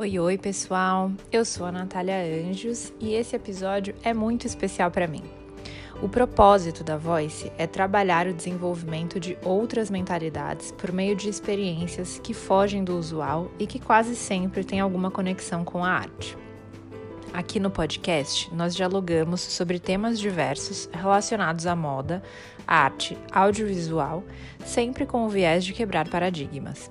Oi, oi, pessoal. Eu sou a Natália Anjos e esse episódio é muito especial para mim. O propósito da Voice é trabalhar o desenvolvimento de outras mentalidades por meio de experiências que fogem do usual e que quase sempre têm alguma conexão com a arte. Aqui no podcast, nós dialogamos sobre temas diversos relacionados à moda, arte, audiovisual, sempre com o viés de quebrar paradigmas.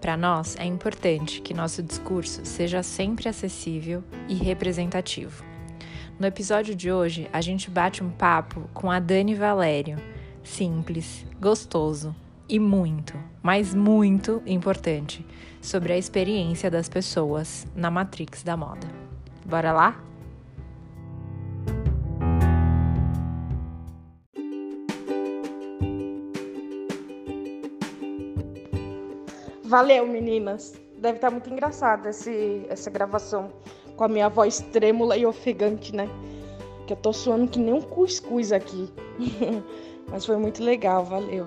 Para nós, é importante que nosso discurso seja sempre acessível e representativo. No episódio de hoje, a gente bate um papo com a Dani Valério. Simples, gostoso e muito, mas muito importante sobre a experiência das pessoas na Matrix da moda. Bora lá? Valeu, meninas. Deve estar muito engraçada esse, essa gravação com a minha voz trêmula e ofegante, né? Que eu tô suando que nem um cuscuz aqui. Mas foi muito legal, valeu.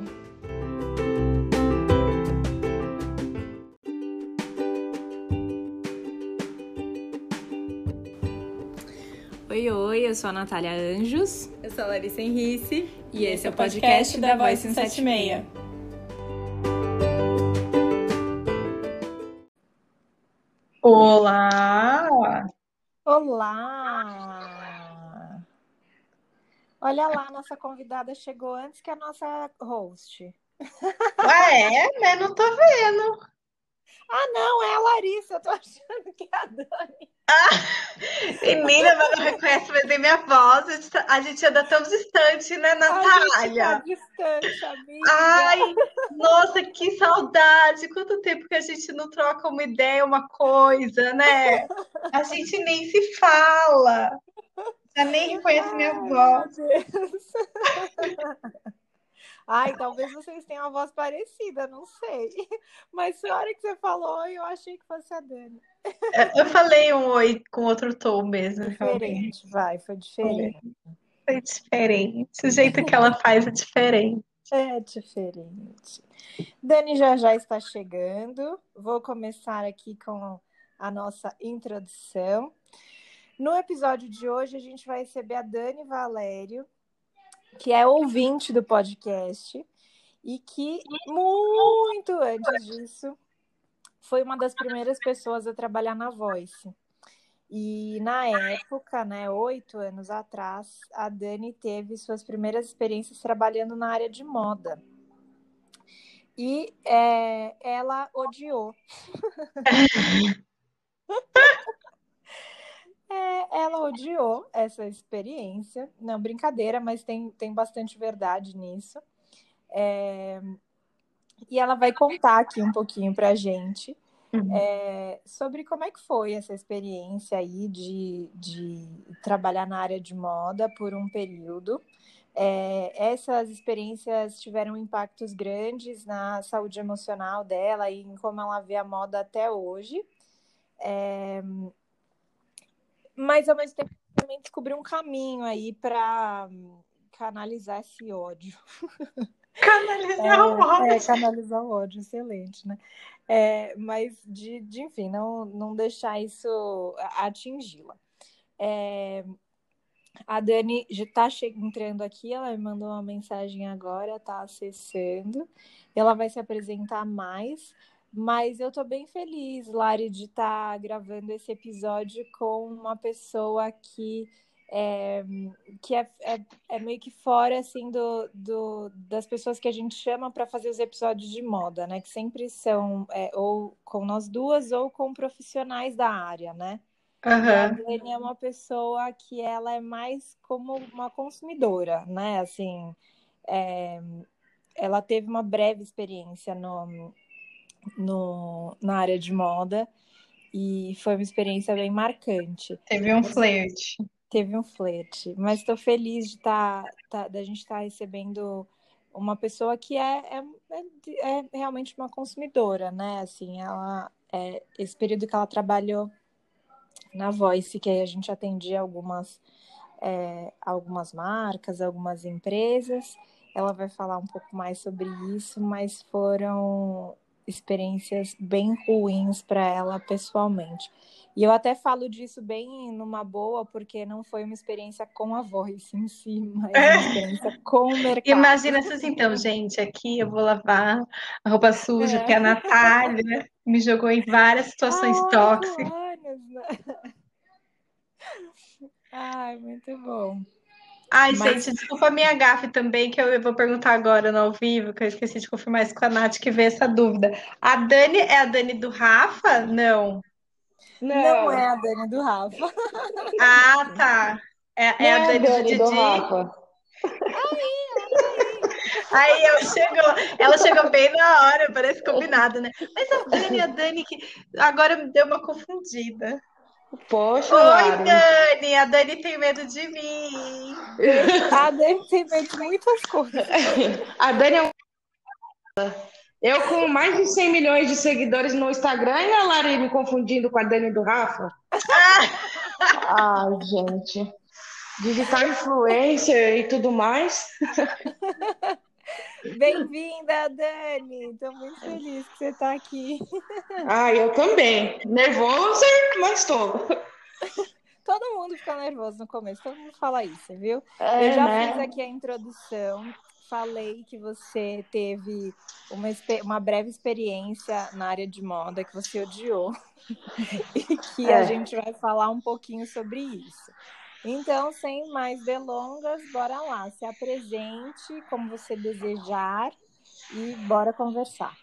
Oi, oi, eu sou a Natália Anjos. Eu sou a Larissa Henrice. E esse é o podcast da Voice 176. Olá! Olha lá, nossa convidada chegou antes que a nossa host. Ué, né? Não tô vendo. Ah, não, é a Larissa, eu tô achando que é a Dani. Ah, menina, mas não reconhece mais nem minha voz. A gente, tá- anda tão distante, né, A gente tá Natália? distante, amiga. Ai, nossa, que saudade! Quanto tempo que a gente não troca uma ideia, uma coisa, né? A gente nem se fala. Já nem reconhece minha Ai, voz. Ai, talvez vocês tenham uma voz parecida, não sei. Mas na hora que você falou, eu achei que fosse a Dani. Eu falei um oi com outro tom mesmo, realmente. Diferente, vai, foi diferente. Foi diferente. O jeito que ela faz é diferente. É diferente. Dani já já está chegando. Vou começar aqui com a nossa introdução. No episódio de hoje, a gente vai receber a Dani Valério, que é ouvinte do podcast e que, muito antes disso, foi uma das primeiras pessoas a trabalhar na Voice. E na época, né, oito anos atrás, a Dani teve suas primeiras experiências trabalhando na área de moda. E é, ela odiou. É, ela odiou essa experiência. Não, brincadeira, mas tem, tem bastante verdade nisso. É, e ela vai contar aqui um pouquinho pra gente Uhum. é, sobre como é que foi essa experiência aí de, de trabalhar na área de moda por um período. É, essas experiências tiveram impactos grandes na saúde emocional dela e em como ela vê a moda até hoje. É, mas ao mesmo tempo também descobriu um caminho aí para canalizar esse ódio. Canalizar o ódio. É, canalizar o ódio, excelente, né? É, mas de, de, enfim, não, não deixar isso atingi-la. É, a Dani já está entrando aqui, ela me mandou uma mensagem agora, está acessando. Ela vai se apresentar mais, mas eu estou bem feliz, Lari, de estar tá gravando esse episódio com uma pessoa que é, que é, é, é, meio que fora assim do, do das pessoas que a gente chama para fazer os episódios de moda, né? Que sempre são é, ou com nós duas ou com profissionais da área, né? Uhum. A Dani é uma pessoa que ela é mais como uma consumidora, né? Assim, é, ela teve uma breve experiência no, no, na área de moda e foi uma experiência bem marcante. Teve um flerte. Teve um flerte, mas estou feliz de tá, tá, da gente estar tá recebendo uma pessoa que é, é, é, realmente uma consumidora, né? Assim, ela é, esse período que ela trabalhou na Voice, que aí a gente atendia algumas, é, algumas marcas, algumas empresas. Ela vai falar um pouco mais sobre isso, mas foram experiências bem ruins para ela pessoalmente. E eu até falo disso bem numa boa, porque não foi uma experiência com a voz em si, mas uma experiência com o mercado. Imagina assim, então, gente, aqui eu vou lavar a roupa suja, é. porque a Natália me jogou em várias situações tóxicas. Né? Ai, muito bom. Ai, Mas... gente, desculpa a minha gafe também, que eu vou perguntar agora no ao vivo, que eu esqueci de confirmar isso com a Nath, que veio essa dúvida. A Dani é a Dani do Rafa? Não. Não, Não é a Dani do Rafa. Ah, tá. É, é a Dani, é a Dani do, do Rafa. Aí, aí ela chegou, ela chegou bem na hora, parece combinado, né? Mas a Dani, a Dani que agora me deu uma confundida. Poxa, Oi. Dani. A Dani tem medo de mim. A Dani tem medo de muitas coisas. A Dani é um... Eu com mais de 100 milhões de seguidores no Instagram e a Lari me confundindo com a Dani do Rafa. Ai, gente. Digital influencer e tudo mais. Bem-vinda, Dani! Estou muito feliz que você está aqui. Ah, eu também. Nervosa, mas estou. Todo mundo fica nervoso no começo, todo mundo fala isso, viu? É, eu já né? fiz aqui a introdução, falei que você teve uma, uma breve experiência na área de moda que você odiou e que é. a gente vai falar um pouquinho sobre isso. Então, sem mais delongas, bora lá. Se apresente como você desejar e bora conversar.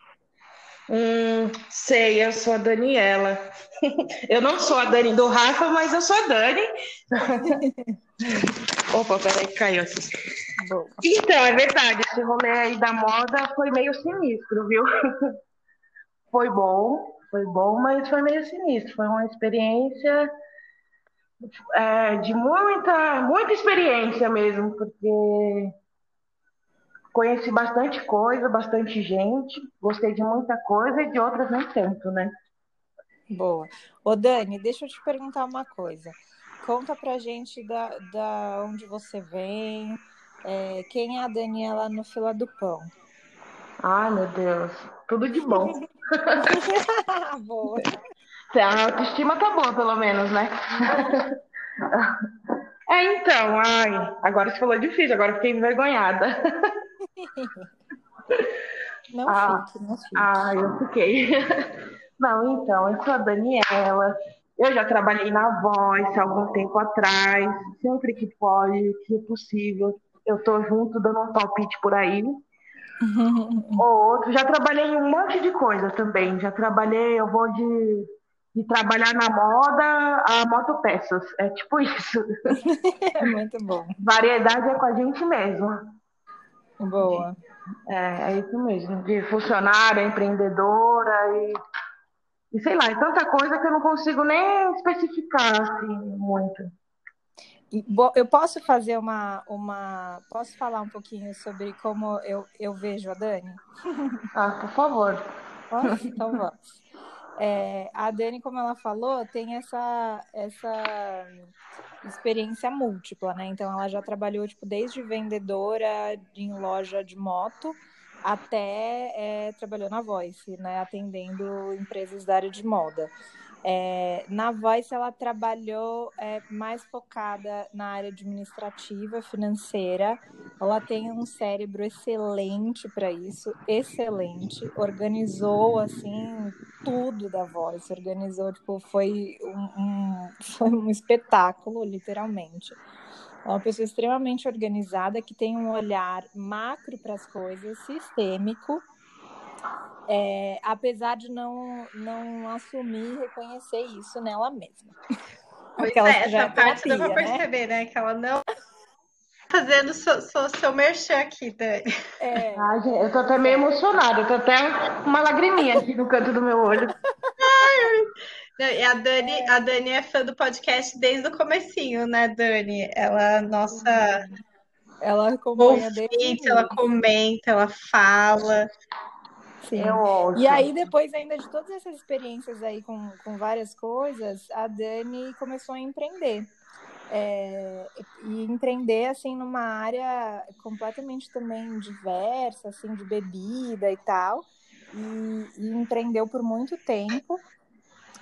Hum, sei, eu sou a Daniela. Eu não sou a Dani do Rafa, mas eu sou a Dani. Opa, peraí, caiu assim. Então, é verdade, esse rolê aí da moda foi meio sinistro, viu? Foi bom, foi bom, mas foi meio sinistro. Foi uma experiência é, de muita, muita experiência mesmo, porque conheci bastante coisa, bastante gente, gostei de muita coisa e de outras nem tanto, né? Boa. Ô Dani, deixa eu te perguntar uma coisa. Conta pra gente da, da onde você vem, é, quem é a Daniela no fila do pão. Ai, meu Deus, tudo de bom. Boa. A autoestima tá boa, pelo menos, né? É, então, ai, agora você falou difícil, agora fiquei envergonhada. Não ah, fique, não fique. Ah, eu fiquei. Não, então, eu sou a Daniela. Eu já trabalhei na Voice há algum tempo atrás. Sempre que pode, que é possível, eu tô junto dando um palpite por aí. Ou outro. Já trabalhei em um monte de coisa também. Já trabalhei, eu vou de de trabalhar na moda a motopeças. É tipo isso. É muito bom. Variedade é com a gente mesmo. Boa. É, é isso mesmo. De funcionária, empreendedora e, e sei lá, é tanta coisa que eu não consigo nem especificar assim, muito. Eu posso fazer uma, uma. Posso falar um pouquinho sobre como eu, eu vejo a Dani? Ah, por favor. Posso? Então vamos. É, a Dani, como ela falou, tem essa, essa experiência múltipla, né? Então, ela já trabalhou, tipo, desde vendedora em loja de moto até é, trabalhou na Voice, né? Atendendo empresas da área de moda. É, na Voice, ela trabalhou é, mais focada na área administrativa, financeira. Ela tem um cérebro excelente para isso, excelente. Organizou, assim, tudo da Voice. Organizou, tipo, foi um, um foi um espetáculo, literalmente. É uma pessoa extremamente organizada, que tem um olhar macro para as coisas, sistêmico é, apesar de não, não assumir e reconhecer isso nela mesma. Pois é, essa é parte terapia, dá pra né? perceber, né? Que ela não fazendo seu, seu, seu merchan aqui, Dani. É. Ai, gente, eu tô até meio emocionada, eu tô até uma lagriminha aqui no canto do meu olho. A Dani, a Dani é fã do podcast desde o comecinho, né, Dani? Ela, nossa... Ela acompanha desde ela comenta, ela fala. Sim. É e aí, depois ainda de todas essas experiências aí com, com várias coisas, a Dani começou a empreender. É, e empreender assim numa área completamente também diversa, assim, de bebida e tal. e, e empreendeu por muito tempo.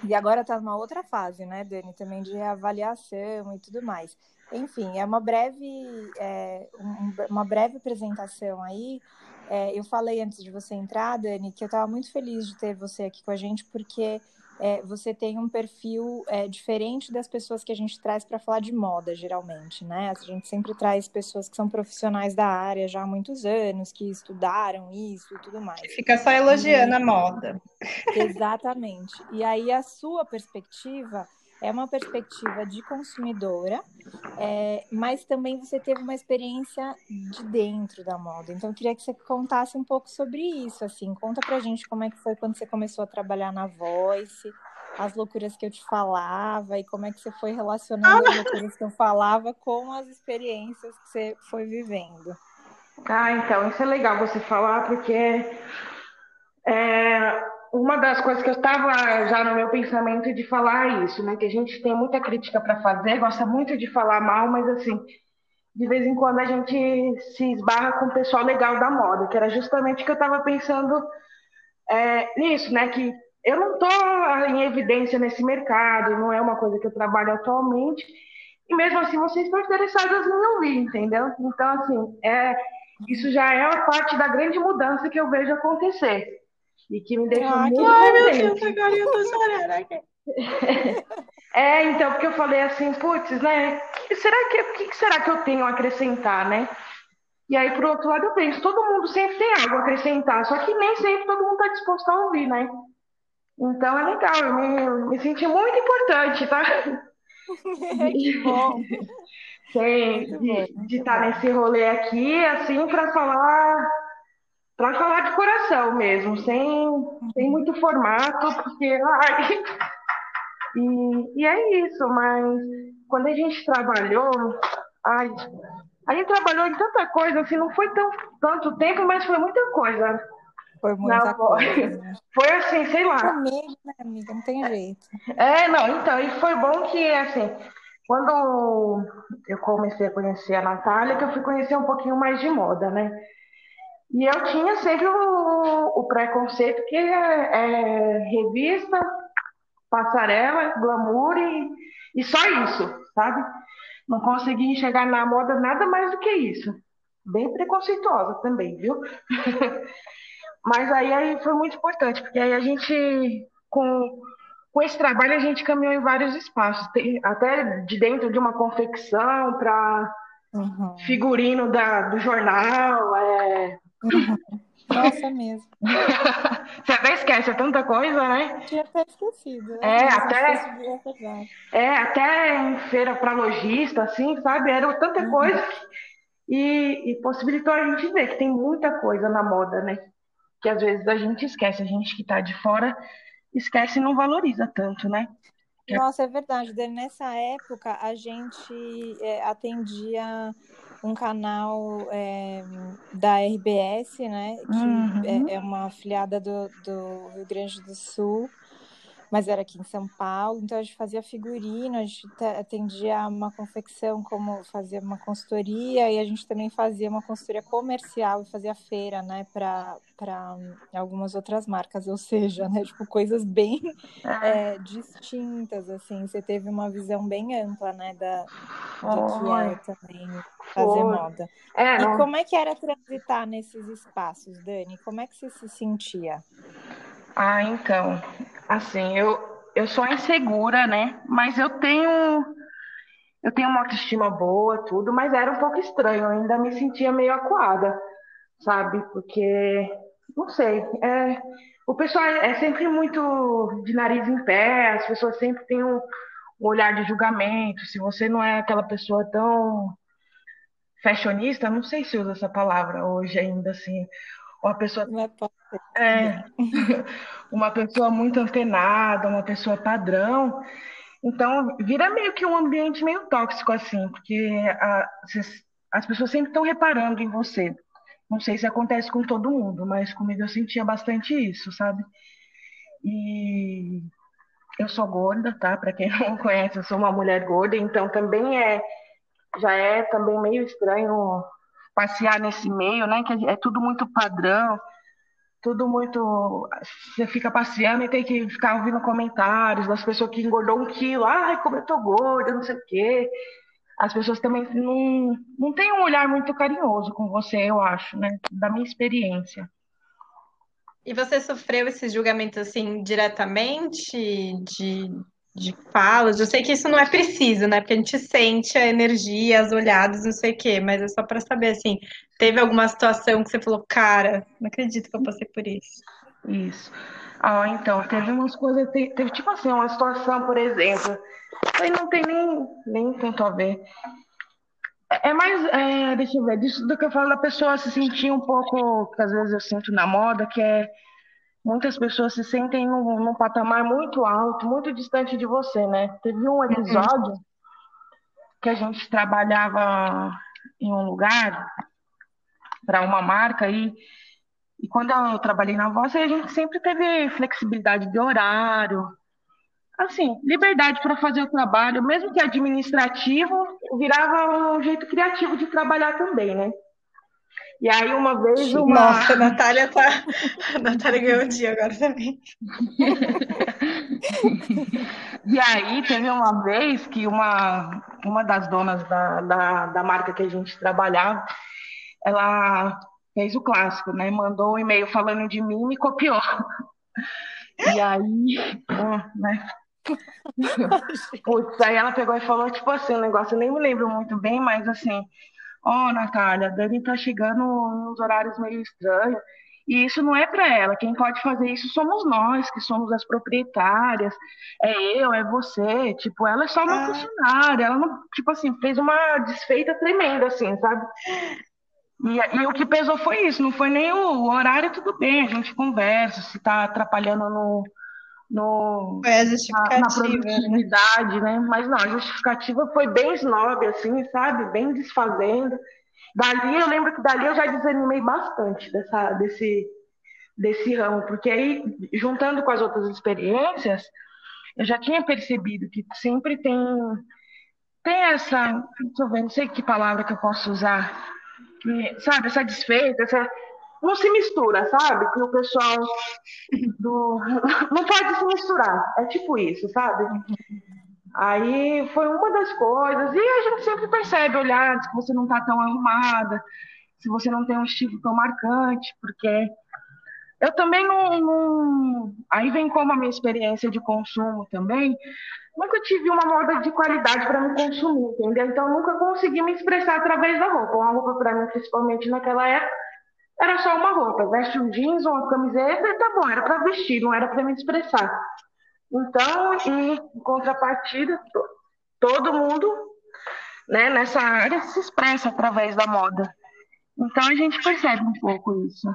E agora está numa outra fase, né, Dani? Também de reavaliação e tudo mais. Enfim, é uma breve, é, um, uma breve apresentação aí. É, eu falei antes de você entrar, Dani, que eu estava muito feliz de ter você aqui com a gente, porque é, você tem um perfil é, diferente das pessoas que a gente traz para falar de moda, geralmente, né? A gente sempre traz pessoas que são profissionais da área já há muitos anos, que estudaram isso e tudo mais. Fica só elogiando e... a moda. Exatamente. E aí a sua perspectiva é uma perspectiva de consumidora, é, mas também você teve uma experiência de dentro da moda. Então, eu queria que você contasse um pouco sobre isso, assim. Conta pra gente como é que foi quando você começou a trabalhar na Voice, as loucuras que eu te falava e como é que você foi relacionando as loucuras que eu falava com as experiências que você foi vivendo. Ah, então, isso é legal você falar, porque é, uma das coisas que eu estava já no meu pensamento de falar isso, né? Que a gente tem muita crítica para fazer, gosta muito de falar mal, mas assim, de vez em quando a gente se esbarra com o pessoal legal da moda, que era justamente o que eu estava pensando é, nisso, né? Que eu não estou em evidência nesse mercado, não é uma coisa que eu trabalho atualmente, e mesmo assim vocês estão interessadas em ouvir, entendeu? Então, assim, é, isso já é uma parte da grande mudança que eu vejo acontecer e que me deixou ah, muito Ai, meu Deus, agora eu tô chorando aqui. É, então, porque eu falei assim, putz, né? Que será que, o que será que eu tenho a acrescentar, né? E aí, por outro lado, eu penso, todo mundo sempre tem algo a acrescentar, só que nem sempre todo mundo está disposto a ouvir, né? Então é legal, eu me, me senti muito importante, tá? que bom! Sim, de, de estar nesse rolê aqui, assim, para falar para falar de coração mesmo, sem, sem muito formato, porque. Ai, e, e é isso, mas quando a gente trabalhou, ai, a gente trabalhou em tanta coisa, assim, não foi tão, tanto tempo, mas foi muita coisa. Foi muita não, coisa. Foi assim, sei lá. Comigo, né, amiga? Não tem jeito. É, não, então, e foi bom que, assim, quando eu comecei a conhecer a Natália, que eu fui conhecer um pouquinho mais de moda, né? E eu tinha sempre o, o preconceito que é, é, revista, passarela, glamour e, e só isso, sabe? Não consegui enxergar na moda nada mais do que isso. Bem preconceituosa também, viu? Mas aí, aí foi muito importante, porque aí a gente, com, com esse trabalho, a gente caminhou em vários espaços, até de dentro de uma confecção para uhum. figurino da, do jornal, é, nossa, mesmo. Você até esquece, é tanta coisa, né? Tinha até esquecido. Né? É, até, é, até em feira para lojista, assim, sabe? Era tanta uhum. coisa que, e, e possibilitou a gente ver que tem muita coisa na moda, né? Que às vezes a gente esquece, a gente que está de fora esquece e não valoriza tanto, né? Nossa, é verdade. Nessa época, a gente é, atendia um canal é, da RBS, né? Que uhum. é, é, uma afiliada do, do Rio Grande do Sul mas era aqui em São Paulo, então a gente fazia figurino, a gente atendia uma confecção como fazia uma consultoria e a gente também fazia uma consultoria comercial e fazia feira, né, para algumas outras marcas, ou seja, né, tipo coisas bem é, distintas, assim, você teve uma visão bem ampla, né, da, do que é também fazer Foi. moda. É, e como é que era transitar nesses espaços, Dani? Como é que você se sentia? Ah, então, assim, eu, eu sou insegura, né? Mas eu tenho eu tenho uma autoestima boa, tudo, mas era um pouco estranho, eu ainda me sentia meio acuada, sabe? Porque, não sei, é, o pessoal é sempre muito de nariz em pé, as pessoas sempre têm um, um olhar de julgamento, se você não é aquela pessoa tão fashionista, não sei se usa essa palavra hoje ainda, assim, uma pessoa é, é uma pessoa muito antenada, uma pessoa padrão. Então, vira meio que um ambiente meio tóxico, assim, porque a, as pessoas sempre estão reparando em você. Não sei se acontece com todo mundo, mas comigo eu sentia bastante isso, sabe? E eu sou gorda, tá? Para quem não conhece, eu sou uma mulher gorda, então também é já é também meio estranho passear nesse meio, né? Que é tudo muito padrão tudo muito. Você fica passeando e tem que ficar ouvindo comentários das pessoas que engordou um quilo. Ai, como eu tô gorda, não sei o quê. As pessoas também não, não têm um olhar muito carinhoso com você, eu acho, né? Da minha experiência. E você sofreu esses julgamentos assim diretamente de, de falas? Eu sei que isso não é preciso, né? Porque a gente sente a energia, as olhadas, não sei o quê, mas é só para saber assim, teve alguma situação que você falou, cara, não acredito que eu passei por isso. Isso. Ah, então, teve umas coisas, teve, teve tipo assim, uma situação, por exemplo, aí não tem nem, nem tanto a ver. É, é mais, é, deixa eu ver, disso do que eu falo da pessoa se sentir um pouco, que às vezes eu sinto na moda, que é muitas pessoas se sentem num, num patamar muito alto, muito distante de você, né? Teve um episódio uhum. que a gente trabalhava em um lugar para uma marca e, e quando eu trabalhei na Voz, a gente sempre teve flexibilidade de horário, assim, liberdade para fazer o trabalho, mesmo que administrativo, virava um jeito criativo de trabalhar também, né? E aí uma vez uma. Nossa, a Natália tá. A Natália ganhou um dia agora também. e aí teve uma vez que uma, uma das donas da, da, da marca que a gente trabalhava, ela fez o clássico, né? Mandou um e-mail falando de mim e me copiou. E aí, né? Putz, aí ela pegou e falou, tipo assim, um negócio, eu nem me lembro muito bem, mas assim, ó, oh, Natália, a Dani tá chegando nos horários meio estranhos, e isso não é para ela, quem pode fazer isso somos nós, que somos as proprietárias, é eu, é você, tipo, ela é só uma ah. funcionária, ela não, tipo assim, fez uma desfeita tremenda, assim, sabe? E, e, o que pesou foi isso, não foi nem o horário, tudo bem, a gente conversa, se tá atrapalhando no, no, justificativa, na, na produtividade, né? Mas não, a justificativa foi bem snob, assim, sabe? Bem desfazendo. Dali, eu lembro que dali eu já desanimei bastante dessa, desse, desse ramo, porque aí, juntando com as outras experiências, eu já tinha percebido que sempre tem, tem essa, deixa eu ver, não sei que palavra que eu posso usar, que, sabe, essa desfeita, essa não se mistura, sabe? Que o pessoal do... não pode se misturar. É tipo isso, sabe? Aí foi uma das coisas. E a gente sempre percebe olhar se você não tá tão arrumada, se você não tem um estilo tão marcante, porque eu também não, não... Aí vem como a minha experiência de consumo também. Nunca tive uma moda de qualidade para me consumir, entendeu? Então nunca consegui me expressar através da roupa. Uma roupa para mim, principalmente naquela época, era só uma roupa, veste um jeans, uma camiseta tá bom, era para vestir, não era para me expressar. Então, em contrapartida, todo mundo né, nessa área se expressa através da moda. Então a gente percebe um pouco isso.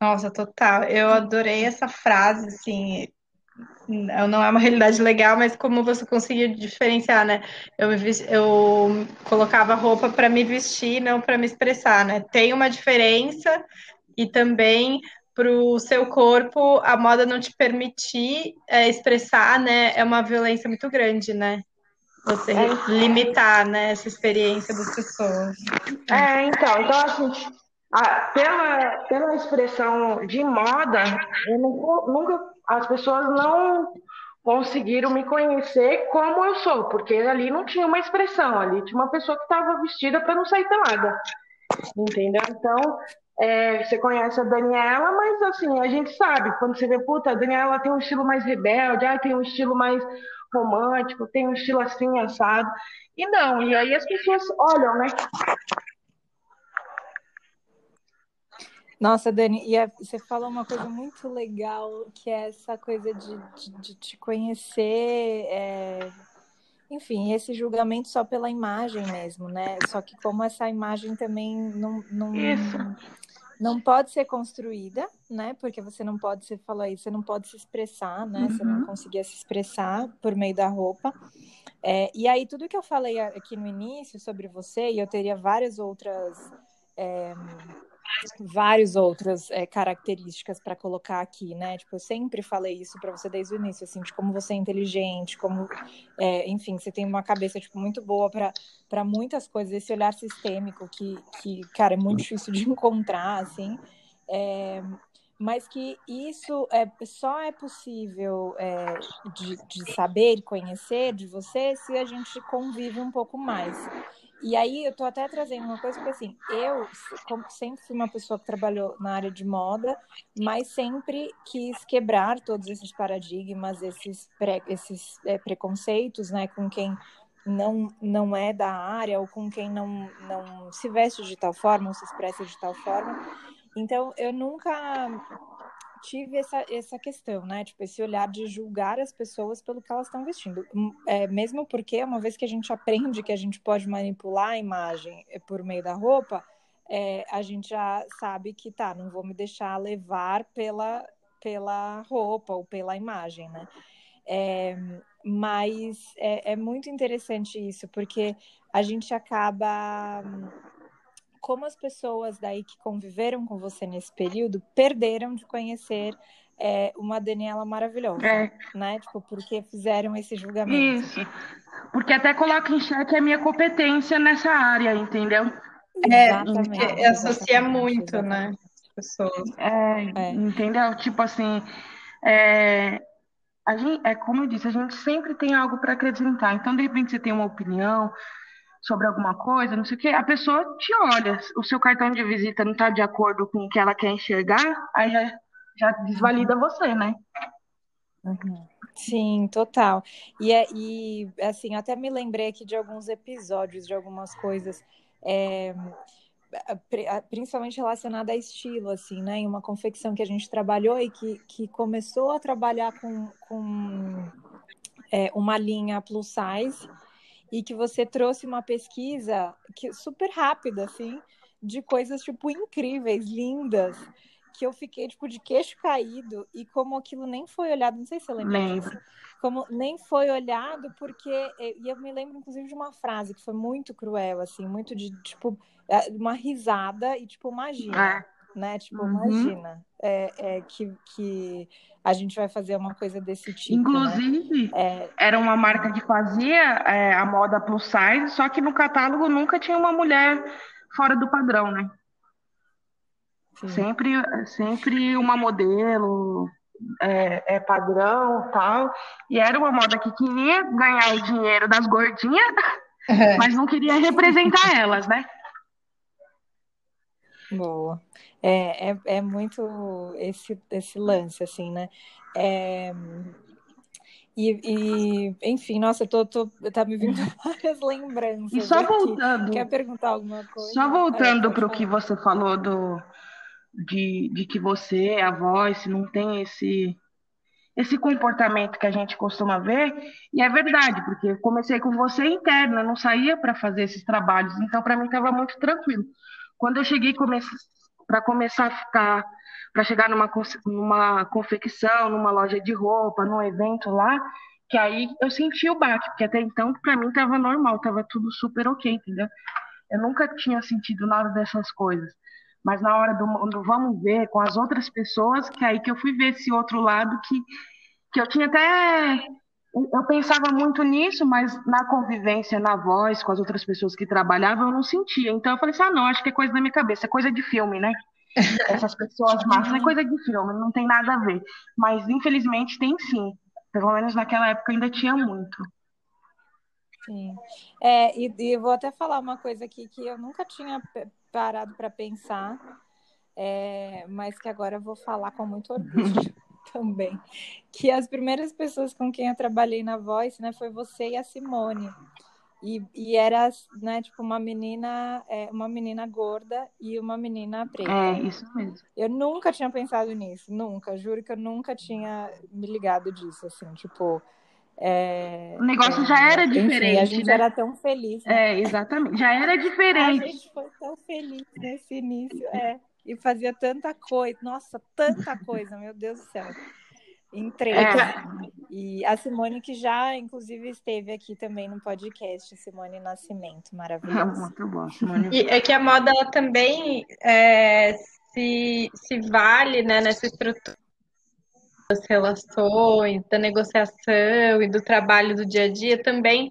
Nossa, total. Eu adorei essa frase, assim, não é uma realidade legal, mas como você conseguiu diferenciar, né? Eu, eu colocava roupa para me vestir, não para me expressar, né? Tem uma diferença e também para o seu corpo a moda não te permitir é, expressar, né? É uma violência muito grande, né? Você é. limitar, né? Essa experiência das pessoas. É, então, então assim, a, pela, pela expressão de moda, eu nunca as pessoas não conseguiram me conhecer como eu sou, porque ali não tinha uma expressão, ali tinha uma pessoa que estava vestida para não sair pelada. Entendeu? Então, é, você conhece a Daniela, mas assim, a gente sabe, quando você vê, puta, a Daniela tem um estilo mais rebelde, ah, tem um estilo mais romântico, tem um estilo assim, assado. E não, e aí as pessoas olham, né? Nossa, Dani, e você falou uma coisa muito legal, que é essa coisa de, de, de te conhecer, é... enfim, esse julgamento só pela imagem mesmo, né? Só que como essa imagem também não, não, não pode ser construída, né? Porque você não pode, você falou aí, você não pode se expressar, né? Uhum. Você não uhum. conseguia se expressar por meio da roupa. É, e aí, tudo que eu falei aqui no início sobre você, e eu teria várias outras. É, várias outras é, características para colocar aqui, né? Tipo, eu sempre falei isso para você desde o início, assim, de como você é inteligente, como, é, enfim, você tem uma cabeça tipo muito boa para muitas coisas, esse olhar sistêmico que, que, cara, é muito difícil de encontrar, assim. É, mas que isso é, só é possível é, de, de saber, conhecer de você se a gente convive um pouco mais. E aí eu tô até trazendo uma coisa, porque assim, eu sempre fui uma pessoa que trabalhou na área de moda, mas sempre quis quebrar todos esses paradigmas, esses, pré, esses é, preconceitos, né, com quem não, não é da área ou com quem não, não se veste de tal forma ou se expressa de tal forma. Então, eu nunca tive essa, essa questão, né? Tipo, esse olhar de julgar as pessoas pelo que elas estão vestindo. Hum, é, mesmo porque, uma vez que a gente aprende que a gente pode manipular a imagem eh, por meio da roupa, é, a gente já sabe que, tá, não vou me deixar levar pela, pela roupa ou pela imagem, né? É, mas é, é muito interessante isso, porque a gente acaba como as pessoas daí que conviveram com você nesse período perderam de conhecer é, uma Daniela maravilhosa, é. né? Tipo, porque fizeram esse julgamento. Isso. Porque até coloca em xeque a minha competência nessa área, entendeu? É, exatamente. associa muito, né? As pessoas. É, é, entendeu? Tipo assim, é, a gente, é como eu disse, a gente sempre tem algo para acrescentar. Então, de repente, você tem uma opinião, sobre alguma coisa, não sei o quê, a pessoa te olha, o seu cartão de visita não está de acordo com o que ela quer enxergar, aí já, já desvalida você, né? Uhum. Sim, total. E, é, e assim, até me lembrei aqui de alguns episódios, de algumas coisas, é, principalmente relacionada a estilo, assim, né? Em uma confecção que a gente trabalhou e que, que começou a trabalhar com, com é, uma linha plus size e que você trouxe uma pesquisa que super rápida, assim, de coisas, tipo, incríveis, lindas, que eu fiquei, tipo, de queixo caído, e como aquilo nem foi olhado, não sei se você lembra Lembro. disso, como nem foi olhado, porque, e eu me lembro, inclusive, de uma frase que foi muito cruel, assim, muito de, tipo, é, uma risada e, tipo, imagina, é. Né, tipo, uhum. imagina, é, é, que, que a gente vai fazer uma coisa desse tipo. Né? Inclusive, né? era uma marca que fazia é, a moda plus size, só que no catálogo nunca tinha uma mulher fora do padrão, né? Sempre, sempre uma modelo é, é, padrão tal. E era uma moda que queria ganhar o dinheiro das gordinhas, é. mas não queria representar elas, né? Boa. É, é, é muito esse, esse lance, assim, né? É, e, e, enfim, nossa, eu tô, tô, tá me vindo várias lembranças. E só aqui. voltando. Quer perguntar alguma coisa? Só voltando para o que você falou do, de, de que você, a voz, não tem esse, esse comportamento que a gente costuma ver. E é verdade, porque eu comecei com você interna, não saía para fazer esses trabalhos, então para mim estava muito tranquilo. Quando eu cheguei para começar a ficar, para chegar numa, numa confecção, numa loja de roupa, num evento lá, que aí eu senti o baque, porque até então para mim estava normal, estava tudo super ok, entendeu? Eu nunca tinha sentido nada dessas coisas. Mas na hora do, do vamos ver com as outras pessoas, que é aí que eu fui ver esse outro lado que, que eu tinha até eu pensava muito nisso, mas na convivência, na voz, com as outras pessoas que trabalhavam, eu não sentia. Então eu falei assim: ah, não, acho que é coisa da minha cabeça, é coisa de filme, né? Essas pessoas massas é coisa de filme, não tem nada a ver. Mas infelizmente tem sim. Pelo menos naquela época ainda tinha muito. Sim. É, e, e vou até falar uma coisa aqui que eu nunca tinha parado para pensar, é, mas que agora eu vou falar com muito orgulho. também, que as primeiras pessoas com quem eu trabalhei na Voice, né, foi você e a Simone. E, e era, né, tipo, uma menina, é, uma menina gorda e uma menina preta. É, isso mesmo. Eu nunca tinha pensado nisso, nunca. Juro que eu nunca tinha me ligado disso, assim, tipo... É, o negócio é, já era diferente. Enfim, a gente né? era tão feliz. Né? É, exatamente. Já era diferente. a gente foi tão feliz nesse início. É e fazia tanta coisa, nossa, tanta coisa, meu Deus do céu. Entrei. É. E a Simone, que já, inclusive, esteve aqui também no podcast, Simone Nascimento, maravilhosa. Muito bom, Simone. E é que a moda também é, se, se vale né, nessa estrutura das relações, da negociação e do trabalho do dia a dia também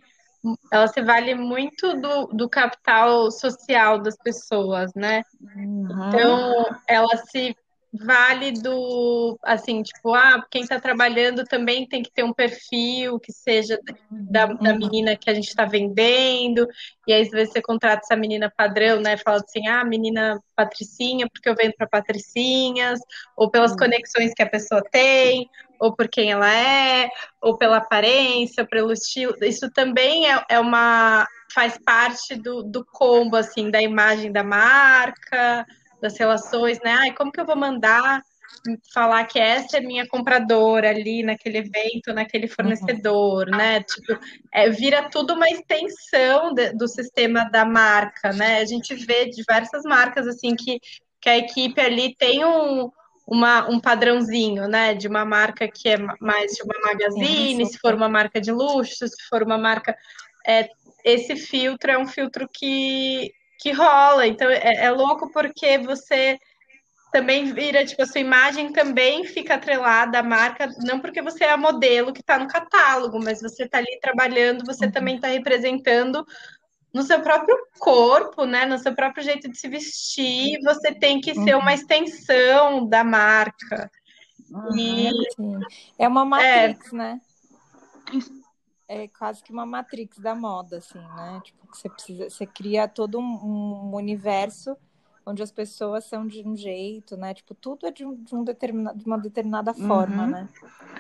ela se vale muito do, do capital social das pessoas, né? Uhum. Então, ela se vale do, assim, tipo, ah, quem está trabalhando também tem que ter um perfil que seja da, da uhum. menina que a gente está vendendo, e aí às vezes você contrata essa menina padrão, né, fala assim, ah, menina patricinha, porque eu vendo para patricinhas, ou pelas uhum. conexões que a pessoa tem, ou por quem ela é, ou pela aparência, pelo estilo, isso também é, é uma, faz parte do, do combo, assim, da imagem da marca, das relações, né? Ai, como que eu vou mandar falar que essa é minha compradora ali naquele evento, naquele fornecedor, uhum. né? Tipo, é, vira tudo uma extensão de, do sistema da marca, né? A gente vê diversas marcas assim que, que a equipe ali tem um, uma, um padrãozinho, né? De uma marca que é mais de uma magazine, se for uma marca de luxo, se for uma marca. É, esse filtro é um filtro que que rola. Então é, é louco porque você também vira, tipo, a sua imagem também fica atrelada à marca, não porque você é a modelo que está no catálogo, mas você está ali trabalhando, você uhum. também está representando no seu próprio corpo, né? No seu próprio jeito de se vestir, você tem que uhum. ser uma extensão da marca. Uhum. E... É uma matrix, é... né? É quase que uma matrix da moda, assim, né? Tipo, você precisa, você cria todo um, um universo onde as pessoas são de um jeito, né? Tipo, tudo é de, um, de, um determinado, de uma determinada forma, uhum. né?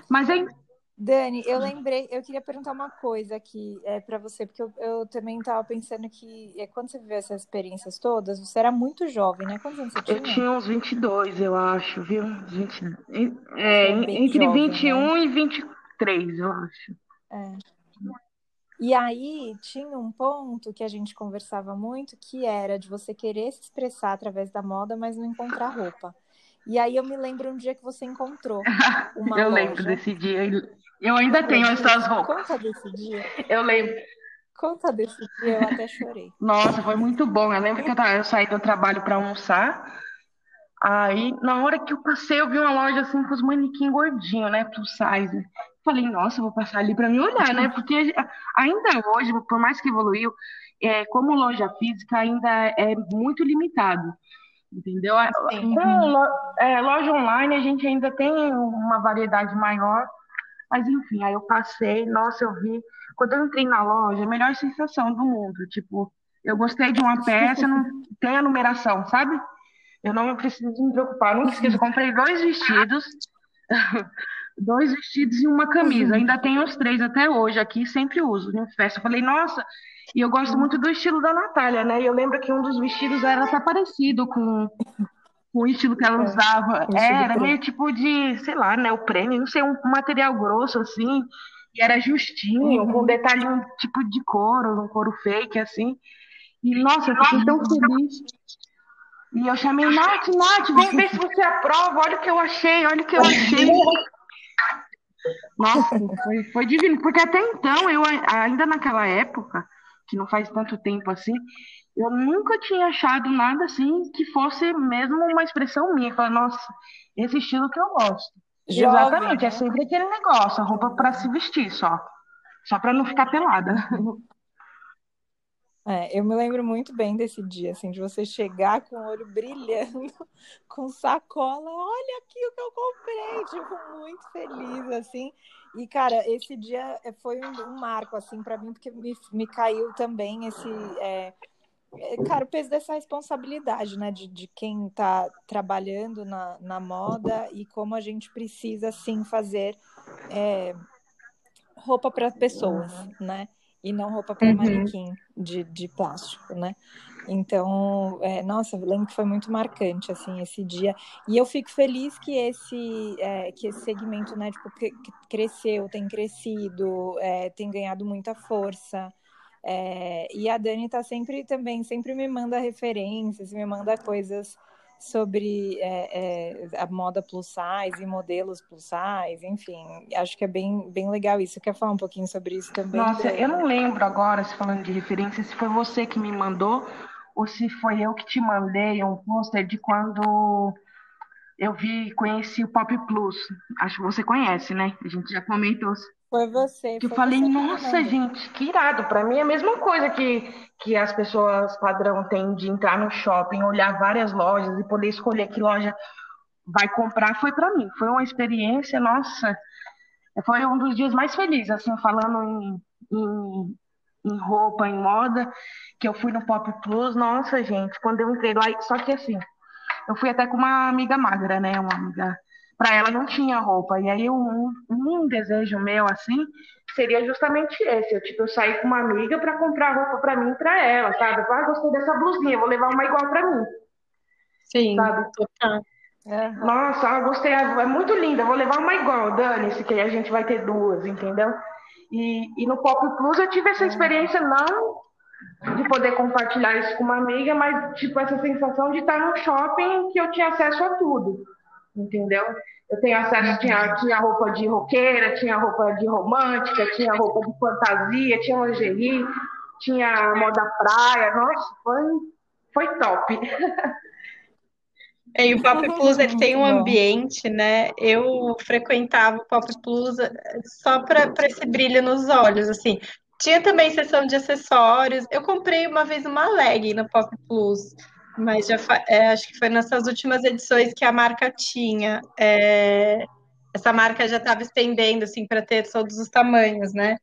Mas aí. Dani, eu lembrei, eu queria perguntar uma coisa aqui é, para você, porque eu, eu também estava pensando que é, quando você viveu essas experiências todas, você era muito jovem, né? Quantos anos você tinha? Eu tinha uns 22, eu acho, viu? 20, é, entre jovem, 21 né? e 23, eu acho. É. E aí tinha um ponto que a gente conversava muito, que era de você querer se expressar através da moda, mas não encontrar roupa. E aí eu me lembro um dia que você encontrou uma Eu loja. lembro desse dia. Eu ainda tenho essas roupas. Conta desse dia. Eu lembro. Conta desse dia, eu até chorei. Nossa, foi muito bom. Eu lembro que eu, eu saí do trabalho para almoçar. Aí, na hora que eu passei, eu vi uma loja assim com os manequins gordinhos, né? Plus size. Falei, nossa, vou passar ali para me olhar, né? Porque ainda hoje, por mais que evoluiu, é, como loja física ainda é muito limitado, entendeu? Sim. Com é, loja online a gente ainda tem uma variedade maior, mas enfim, aí eu passei, nossa, eu vi. Quando eu entrei na loja, a melhor sensação do mundo, tipo, eu gostei de uma peça, não tem a numeração, sabe? Eu não preciso me preocupar, nunca esqueço, eu comprei dois vestidos. dois vestidos e uma camisa. Uhum. Ainda tenho os três até hoje aqui, sempre uso em festa. Eu falei, nossa, e eu gosto muito do estilo da Natália, né? E eu lembro que um dos vestidos era até parecido com, com o estilo que ela é, usava. É, era meio tipo de, sei lá, né? O prêmio, não sei, um material grosso assim. E era justinho, uhum. com um detalhe tipo de couro, um couro fake, assim. E, nossa, eu fiquei tão feliz. E eu chamei, Nath, Nath, vem ver se você aprova, olha o que eu achei, olha o que eu achei. Nossa, foi, foi divino. Porque até então, eu ainda naquela época, que não faz tanto tempo assim, eu nunca tinha achado nada assim que fosse mesmo uma expressão minha. Falar, nossa, esse estilo que eu gosto. Jovem, Exatamente, é né? é sempre aquele negócio, a roupa para se vestir só. Só para não ficar pelada. É, eu me lembro muito bem desse dia, assim, de você chegar com o olho brilhando, com sacola, olha aqui o que eu comprei, tipo, muito feliz, assim. E, cara, esse dia é, foi um, um marco, assim, para mim, porque me, me caiu também esse, é, cara, o peso dessa responsabilidade, né, de, de quem está trabalhando na, na moda e como a gente precisa, sim, fazer é, roupa para pessoas, né? E não roupa para uhum. manequim de, de plástico, né? Então, é, nossa, eu lembro que foi muito marcante, assim, esse dia. E eu fico feliz que esse, é, que esse segmento, né, tipo, cresceu, tem crescido, é, tem ganhado muita força. É, e a Dani tá sempre também, sempre me manda referências, me manda coisas sobre é, é, a moda plus size e modelos plus size, enfim, acho que é bem, bem legal isso. Quer falar um pouquinho sobre isso também? Nossa, eu não lembro agora, se falando de referência, se foi você que me mandou ou se foi eu que te mandei um pôster de quando eu vi, conheci o Pop Plus. Acho que você conhece, né? A gente já comentou foi você. Que eu falei, nossa, gente, que irado. Para mim é a mesma coisa que, que as pessoas padrão têm de entrar no shopping, olhar várias lojas e poder escolher que loja vai comprar foi para mim. Foi uma experiência, nossa, foi um dos dias mais felizes, assim, falando em, em, em roupa, em moda, que eu fui no Pop Plus, nossa, gente, quando eu entrei lá, só que assim, eu fui até com uma amiga magra, né, uma amiga, para ela não tinha roupa, e aí um, um desejo meu, assim, seria justamente esse, eu, tipo, eu saí com uma amiga para comprar roupa para mim e para ela, sabe, ah, gostei dessa blusinha, vou levar uma igual para mim. Sim, sabe? total. Uhum. Nossa, eu gostei, é muito linda, vou levar uma igual, dane-se, que a gente vai ter duas, entendeu? E, e no Pop Plus eu tive essa experiência não de poder compartilhar isso com uma amiga, mas tipo essa sensação de estar num shopping que eu tinha acesso a tudo, entendeu? Eu tenho acesso, tinha, tinha roupa de roqueira, tinha roupa de romântica, tinha roupa de fantasia, tinha lingerie, tinha moda praia, nossa, foi, foi top. E o Pop Plus ele tem um ambiente, né? Eu frequentava o Pop Plus eh, só para esse brilho nos olhos, assim. Tinha também seção de acessórios. Eu comprei uma vez uma leg no Pop Plus, mas já é, acho que foi nessas últimas edições que a marca tinha. É, essa marca já estava estendendo assim para ter todos os tamanhos, né?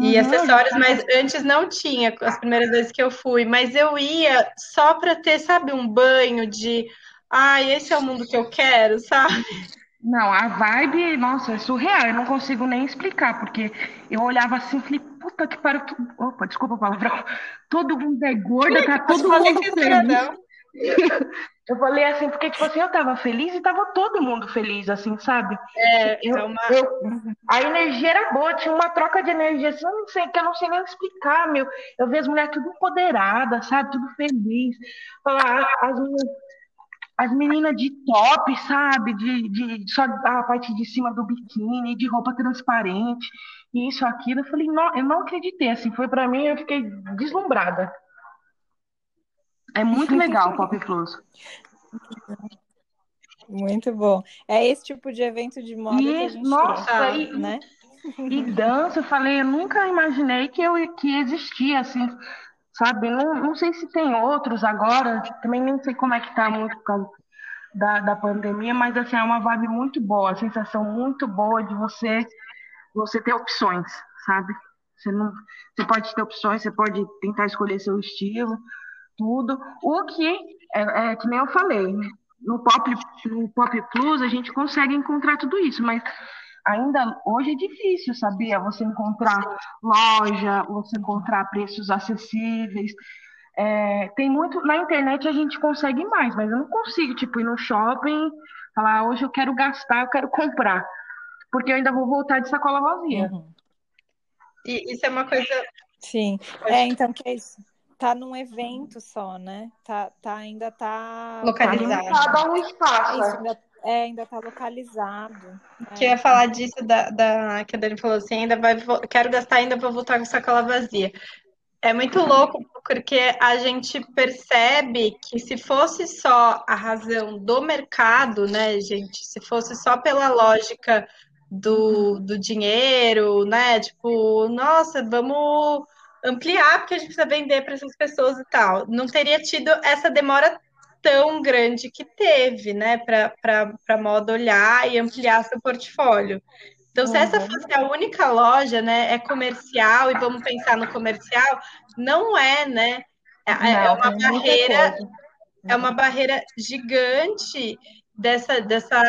E uhum, acessórios, mas antes não tinha, as primeiras vezes que eu fui, mas eu ia só para ter, sabe, um banho de ai, esse é o mundo que eu quero, sabe? Não, a vibe, nossa, é surreal. Eu não consigo nem explicar, porque eu olhava assim e falei, puta que pariu. Opa, desculpa a palavra. Todo mundo é gorda, tá todo mundo feliz. Eu falei assim, porque, tipo assim, eu tava feliz e tava todo mundo feliz, assim, sabe? É, eu, é uma... eu, a energia era boa, tinha uma troca de energia, assim, eu não sei, que eu não sei nem explicar, meu. Eu vi as mulheres tudo empoderadas, sabe? Tudo feliz. Falar, as minhas as meninas de top, sabe? De, de só a parte de cima do biquíni, de roupa transparente, isso, aquilo. Eu falei, não, eu não acreditei. Assim, foi para mim, eu fiquei deslumbrada. É muito legal o Pop Plus. Muito bom. É esse tipo de evento de moda e, que a gente nossa, e, né? E dança, eu falei, eu nunca imaginei que eu que existia assim sabe? Não, não sei se tem outros agora, também nem sei como é que tá muito por causa da, da pandemia, mas assim, é uma vibe muito boa, a sensação muito boa de você você ter opções, sabe? Você, não, você pode ter opções, você pode tentar escolher seu estilo, tudo. O que, é, é que nem eu falei, no Pop, no Pop Plus a gente consegue encontrar tudo isso, mas ainda hoje é difícil, sabia? Você encontrar loja, você encontrar preços acessíveis. É, tem muito na internet a gente consegue mais, mas eu não consigo tipo ir no shopping, falar ah, hoje eu quero gastar, eu quero comprar, porque eu ainda vou voltar de sacola vazia. Uhum. E isso é uma coisa. Sim. É então que é isso. Tá num evento só, né? Tá, tá ainda tá localizado. Tá, dá um espaço. Isso, ainda é, ainda está localizado. Que é. ia falar disso da, da, que a Dani falou assim, ainda vai quero gastar ainda para voltar com sacola vazia. É muito louco porque a gente percebe que se fosse só a razão do mercado, né, gente, se fosse só pela lógica do, do dinheiro, né, tipo, nossa, vamos ampliar porque a gente precisa vender para essas pessoas e tal, não teria tido essa demora tão grande que teve, né, para a moda olhar e ampliar seu portfólio. Então, se essa uhum. fosse a única loja, né, é comercial e vamos pensar no comercial, não é, né? É, é não, é uma barreira, é uma barreira gigante dessa, dessa,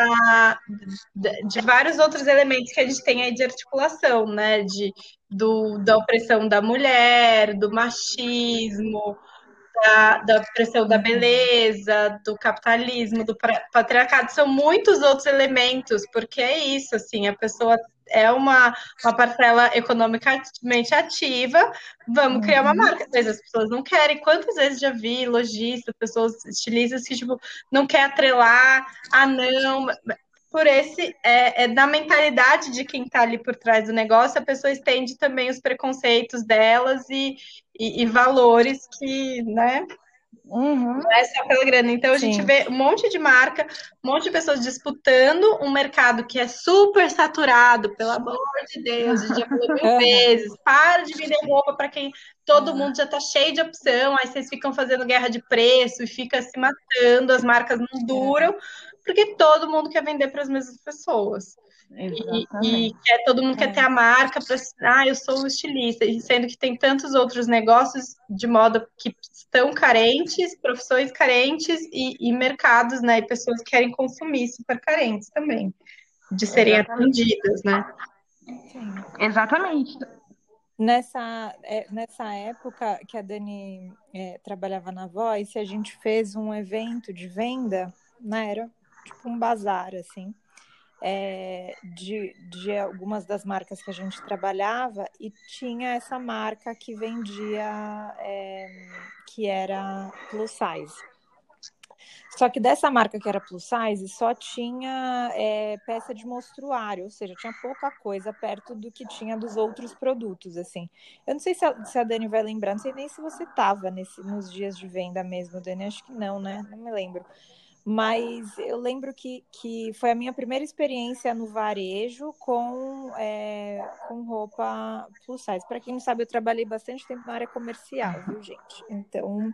de vários outros elementos que a gente tem aí de articulação, né? De, do, da opressão da mulher, do machismo, da, da pressão da beleza, do capitalismo, do patriarcado, são muitos outros elementos, porque é isso, assim, a pessoa é uma, uma parcela economicamente ativa, vamos criar uma uhum. marca, mas as pessoas não querem. Quantas vezes já vi lojistas, pessoas estilistas que, tipo, não quer atrelar, ah, não, por esse, é, é, da mentalidade de quem está ali por trás do negócio, a pessoa estende também os preconceitos delas e, e, e valores que, né, Uhum. Não é só pela grana. Então a Sim. gente vê um monte de marca, um monte de pessoas disputando um mercado que é super saturado, pelo amor de Deus, a gente já falou mil vezes. Para de vender roupa para quem todo mundo já está cheio de opção, aí vocês ficam fazendo guerra de preço e fica se matando, as marcas não duram porque todo mundo quer vender para as mesmas pessoas. E, e, quer, todo mundo é. quer ter a marca para ah, eu sou um estilista, sendo que tem tantos outros negócios de moda que estão carentes, profissões carentes e, e mercados, né? E pessoas que querem consumir super carentes também, de serem Exatamente. atendidas, né? Sim. Exatamente. Nessa, é, nessa época que a Dani é, trabalhava na Voice, a gente fez um evento de venda, né? Era tipo um bazar, assim é, de, de algumas das marcas que a gente trabalhava e tinha essa marca que vendia, é, que era plus size. Só que dessa marca que era plus size só tinha é, peça de mostruário, ou seja, tinha pouca coisa perto do que tinha dos outros produtos, assim. Eu não sei se a, se a Dani vai lembrar, não sei nem se você estava nos dias de venda mesmo, Dani, acho que não, né? Não me lembro. Mas eu lembro que, que foi a minha primeira experiência no varejo com, é, com roupa plus size. Para quem não sabe, eu trabalhei bastante tempo na área comercial, viu, gente? Então,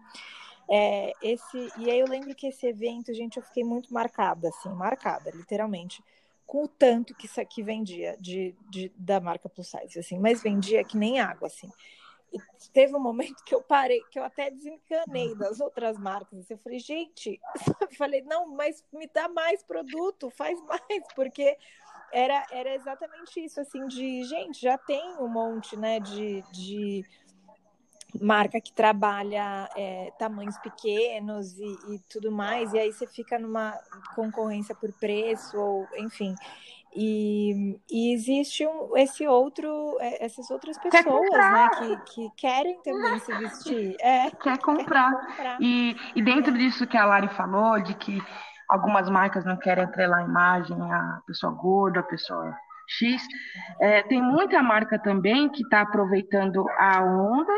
é, esse. E aí eu lembro que esse evento, gente, eu fiquei muito marcada, assim, marcada, literalmente, com o tanto que aqui vendia de, de, da marca plus size, assim, mas vendia que nem água, assim. Teve um momento que eu parei, que eu até desencanei das outras marcas. Eu falei, gente, eu falei, não, mas me dá mais produto, faz mais, porque era, era exatamente isso, assim, de gente, já tem um monte, né, de, de marca que trabalha é, tamanhos pequenos e, e, tudo mais, e aí você fica numa concorrência por preço, ou enfim. E, e existe um, esse outro, é, essas outras pessoas, né, que, que querem também se vestir. É, quer comprar. comprar. E, e dentro disso que a Lari falou, de que algumas marcas não querem atrelar a imagem a pessoa gorda, a pessoa X, é, tem muita marca também que está aproveitando a onda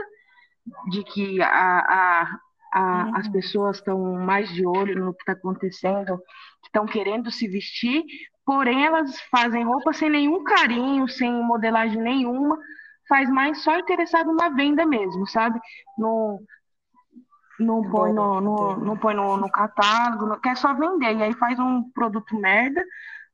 de que a, a, a, uhum. as pessoas estão mais de olho no que está acontecendo, estão querendo se vestir, porém elas fazem roupa sem nenhum carinho, sem modelagem nenhuma, faz mais só interessado na venda mesmo, sabe? No, não põe no, no, não põe no, no catálogo, quer só vender, e aí faz um produto merda,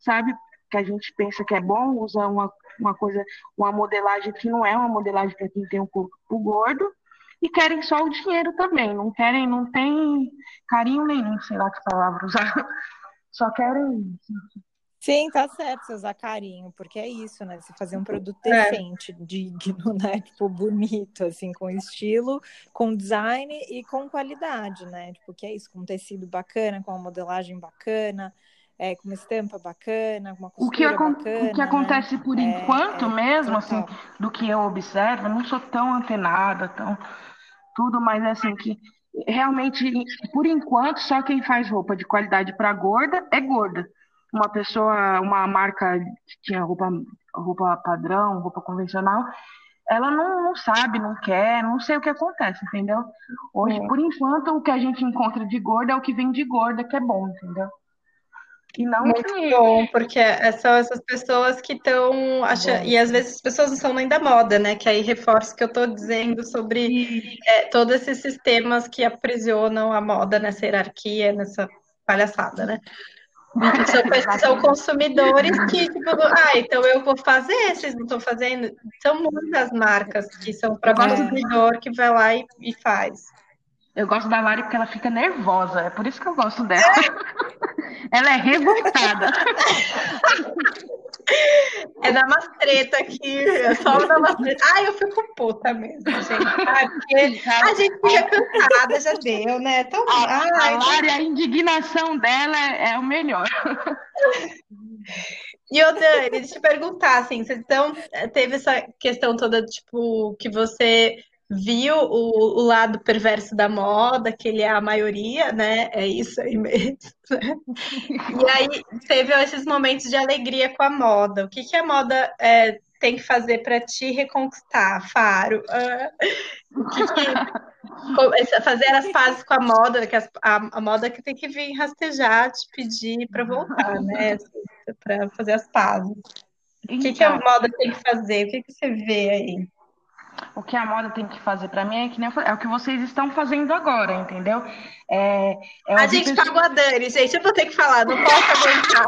sabe? Que a gente pensa que é bom, usa uma, uma coisa, uma modelagem que não é uma modelagem para quem tem um corpo gordo, e querem só o dinheiro também, não querem, não tem carinho nenhum, sei lá que palavra usar, só querem Sim, tá certo usar carinho, porque é isso, né? Você fazer um produto é. decente, é. digno, né? Tipo, bonito, assim, com estilo, com design e com qualidade, né? Tipo, que é isso, com um tecido bacana, com uma modelagem bacana, é, com uma estampa bacana, com uma costura o que bacana. O que acontece né? por enquanto é, mesmo, assim, do que eu observo, não sou tão antenada, tão tudo, mas é assim que realmente, por enquanto, só quem faz roupa de qualidade para gorda é gorda uma pessoa, uma marca que tinha roupa, roupa padrão, roupa convencional, ela não, não sabe, não quer, não sei o que acontece, entendeu? Hoje, é. por enquanto, o que a gente encontra de gorda é o que vem de gorda, que é bom, entendeu? E não Muito que... bom, porque é, são essas pessoas que estão achando. E às vezes as pessoas não são nem da moda, né? Que aí reforça o que eu estou dizendo sobre é, todos esses sistemas que aprisionam a moda nessa hierarquia, nessa palhaçada, né? São, são consumidores que, tipo, ah, então eu vou fazer, vocês não estão fazendo. São muitas marcas que são para consumidor que vai lá e, e, faz. Eu gosto da Lari porque ela fica nervosa, é por isso que eu gosto dela. ela é revoltada. É dar umas treta aqui, é só dar umas treta. Ai, eu fico puta mesmo, gente. a gente fica cansada, já deu, né? Tão... A, Ai, a Lari, a indignação dela é, é o melhor. E ô Dani, deixa eu te perguntar, assim, então teve essa questão toda, tipo, que você viu o, o, lado perverso da moda, que ele é a maioria, né? É isso aí mesmo. Né? E aí teve esses momentos de alegria com a moda. O que, que a moda é, tem que fazer para te reconquistar, Faro? Uh, que, que fazer as pazes com a moda, que a, a, moda que tem que vir rastejar, te pedir para voltar, né? Para fazer as pazes. O que, que a então. moda tem que fazer? O que, que você vê aí? O que a moda tem que fazer para mim é que nem eu, é o que vocês estão fazendo agora, entendeu? É, é a gente pessoas... pagou a Dani, gente. Eu vou ter que falar, não posso aguentar.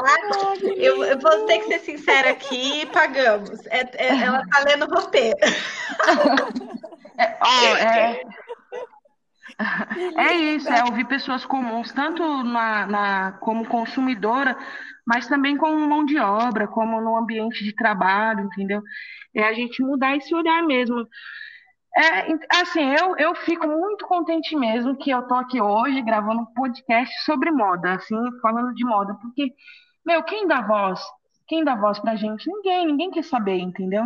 eu, eu, vou ter que ser sincera aqui, pagamos. É, é, ela tá lendo roteiro. É, ó, é, é isso, é ouvir pessoas comuns, tanto na, na, como consumidora, mas também como mão de obra, como no ambiente de trabalho, entendeu? É a gente mudar esse olhar mesmo. É, assim, eu, eu fico muito contente mesmo que eu tô aqui hoje gravando um podcast sobre moda, assim, falando de moda, porque, meu, quem dá voz? Quem dá voz pra gente? Ninguém, ninguém quer saber, entendeu?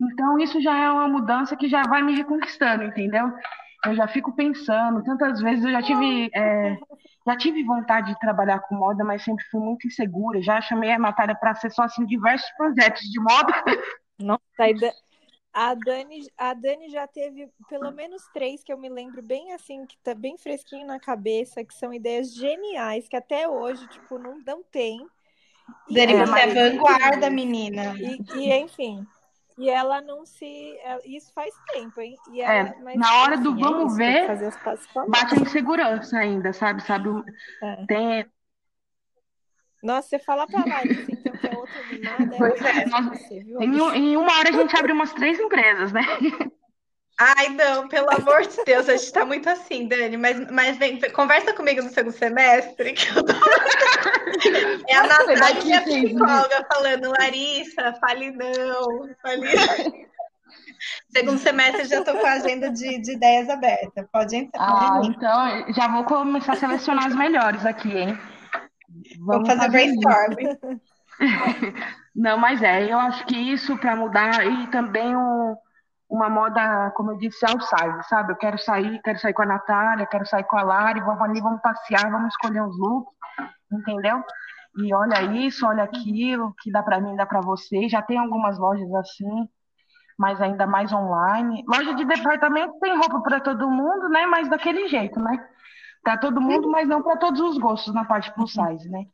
Então, isso já é uma mudança que já vai me reconquistando, entendeu? Eu já fico pensando, tantas vezes eu já tive, é, já tive vontade de trabalhar com moda, mas sempre fui muito insegura. Já chamei a Natália para ser só assim diversos projetos de moda. Nossa, a Dani, a Dani já teve pelo menos três que eu me lembro bem assim, que tá bem fresquinho na cabeça, que são ideias geniais, que até hoje, tipo, não, não tem. Dani, é, você é vanguarda, menina. E, e, enfim, e ela não se. É, isso faz tempo, hein? E ela, é, mas, na hora do vamos ver, bate a insegurança ainda, sabe? sabe é. Tem. Nossa, você fala pra lá, assim, então, que é outra animada. Pois é, nós, em, em uma hora a gente abre umas três empresas, né? Ai, não, pelo amor de Deus, a gente tá muito assim, Dani, mas, mas vem, conversa comigo no segundo semestre, que eu tô... É a Natália, minha psicóloga, falando, Larissa, fale não, fale Segundo semestre já estou com a agenda de, de ideias aberta, pode entrar. Ah, então já vou começar a selecionar as melhores aqui, hein? Vamos vou fazer, fazer brainstorm. Não, mas é, eu acho que isso para mudar e também o uma moda, como eu disse, outside, sabe? Eu quero sair, quero sair com a Natália, quero sair com a Lari, vamos ali, vamos passear, vamos escolher os looks, entendeu? E olha isso, olha aquilo, que dá para mim, dá para você. Já tem algumas lojas assim, mas ainda mais online. Loja de departamento tem roupa para todo mundo, né? Mas daquele jeito, né? Para todo mundo, mas não para todos os gostos na parte plus size, né?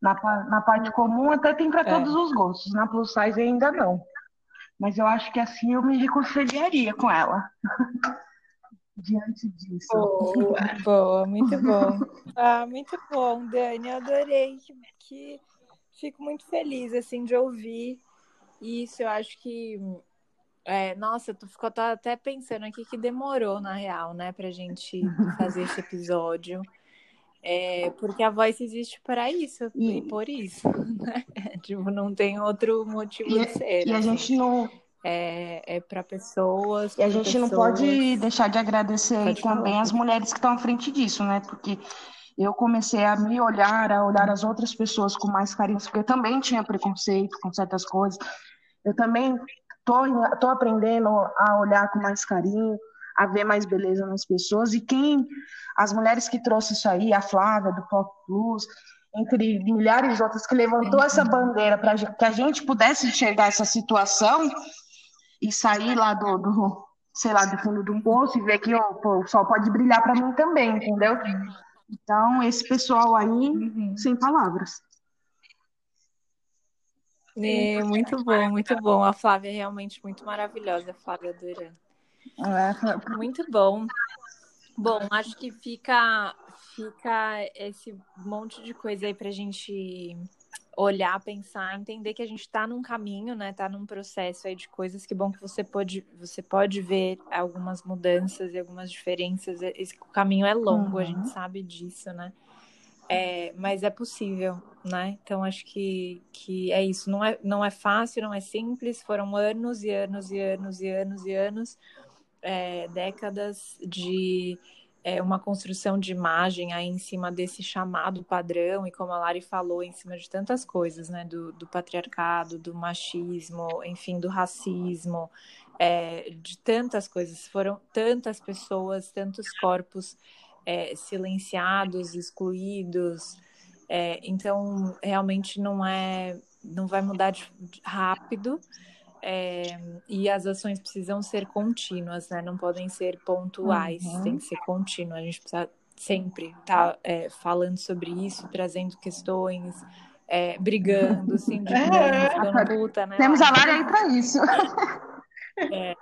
Na, na parte comum até tem para é. todos os gostos, na plus size ainda não. Mas eu acho que assim eu me reconciliaria com ela. Diante disso. Boa, boa, muito bom. Ah, muito bom, Dani. Eu adorei que, fico muito feliz assim de ouvir isso. Eu acho que é, nossa, tu ficou até pensando aqui que demorou, na real, né, pra gente fazer esse episódio. É, porque a voz existe para isso e, e por isso, né? tipo, não tem outro motivo e, de ser. E a assim. gente não. É, é para pessoas. E a gente pessoas... não pode deixar de agradecer pode também falar. as mulheres que estão à frente disso, né? Porque eu comecei a me olhar, a olhar as outras pessoas com mais carinho, porque eu também tinha preconceito com certas coisas. Eu também tô, tô aprendendo a olhar com mais carinho, a ver mais beleza nas pessoas. E quem, as mulheres que trouxe isso aí, a Flávia do Pop Plus, entre milhares de outras, que levantou essa bandeira para que a gente pudesse enxergar essa situação e sair lá do, do sei lá, do fundo de um poço e ver que oh, pô, o sol pode brilhar para mim também, entendeu? Então, esse pessoal aí, uhum. sem palavras. É, muito bom, muito bom. A Flávia é realmente muito maravilhosa, a Flávia Duran. É, muito bom. Bom, acho que fica, fica esse monte de coisa aí para a gente olhar, pensar, entender que a gente está num caminho, né? Está num processo aí de coisas. Que bom que você pode, você pode ver algumas mudanças e algumas diferenças. Esse caminho é longo, uhum. a gente sabe disso, né? É, mas é possível, né? Então acho que, que é isso. Não é, não é fácil, não é simples. Foram anos e anos e anos e anos e anos, é, décadas de é, uma construção de imagem aí em cima desse chamado padrão e como a Lari falou, em cima de tantas coisas, né? Do, do patriarcado, do machismo, enfim, do racismo, é, de tantas coisas. Foram tantas pessoas, tantos corpos é, silenciados, excluídos. É, então, realmente não é, não vai mudar de, rápido. É, e as ações precisam ser contínuas, né? Não podem ser pontuais, uhum. tem que ser contínua. A gente precisa sempre estar tá, é, falando sobre isso, trazendo questões, é, brigando, sindicando, é, ficando puta, né? Temos a Lara aí para isso. É,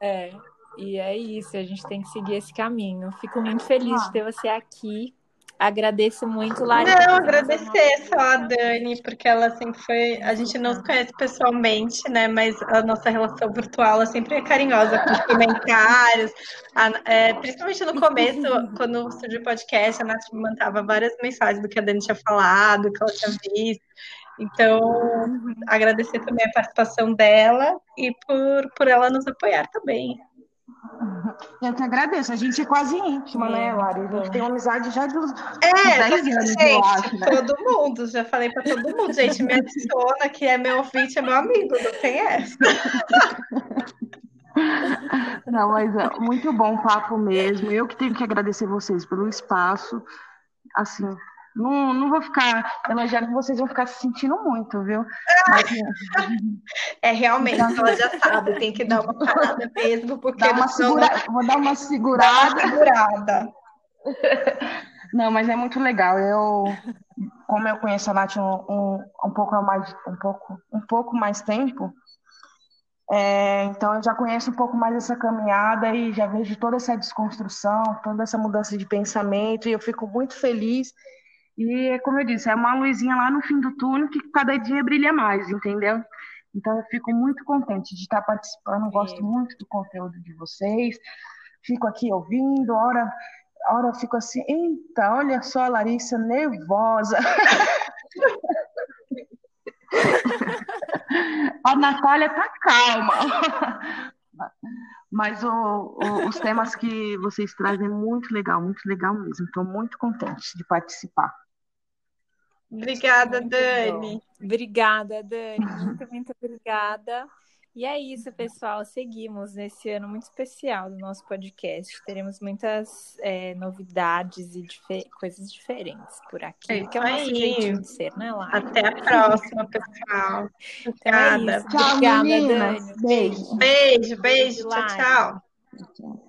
É, e é isso, a gente tem que seguir esse caminho. Fico muito feliz de ter você aqui. Agradeço muito, Larissa. Não, agradecer só a Dani, porque ela sempre foi. A gente não se conhece pessoalmente, né? Mas a nossa relação virtual ela sempre é carinhosa com os comentários. A, é, principalmente no começo, quando surgiu o podcast, a Nath me mandava várias mensagens do que a Dani tinha falado, do que ela tinha visto. Então, agradecer também a participação dela e por, por ela nos apoiar também. Eu que agradeço. A gente é quase íntima, né, é, né, Lari? A gente tem uma amizade já dos é, 10 anos, gente, eu acho. Né? Todo mundo, já falei para todo mundo. Gente, me adiciona, que é meu ouvinte, é meu amigo, não tem essa. Não, mas é muito bom o papo mesmo. Eu que tenho que agradecer vocês pelo espaço. Assim, não, não vou ficar elogiando, vocês vão ficar se sentindo muito, viu? Mas, é, realmente, ela já sabe, tem que dar uma parada mesmo, porque. Dá uma segura... Vou dar uma segurada. Dá uma segurada. Não, mas é muito legal. Eu, como eu conheço a Nath um, um, um pouco mais, um pouco, um pouco mais tempo, é, então eu já conheço um pouco mais essa caminhada e já vejo toda essa desconstrução, toda essa mudança de pensamento, e eu fico muito feliz e, como eu disse, é uma luzinha lá no fim do túnel que cada dia brilha mais, entendeu? Então, eu fico muito contente de estar participando, gosto muito do conteúdo de vocês. Fico aqui ouvindo, hora, hora eu fico assim, eita, olha só a Larissa nervosa. a Natália tá calma. Mas o, o, os temas que vocês trazem é muito legal, muito legal mesmo. Estou muito contente de participar. Obrigada, Dani. Obrigada, Dani. Muito, muito obrigada. E é isso, pessoal. Seguimos nesse ano muito especial do nosso podcast. Teremos muitas é, novidades e difer coisas diferentes por aqui. É que é o nosso jeitinho de ser, né, Lara? Até a próxima, pessoal. Obrigada. Então é tchau, Obrigada, meninas. Dani. Beijo. Beijo, beijo. beijo tchau, tchau. tchau.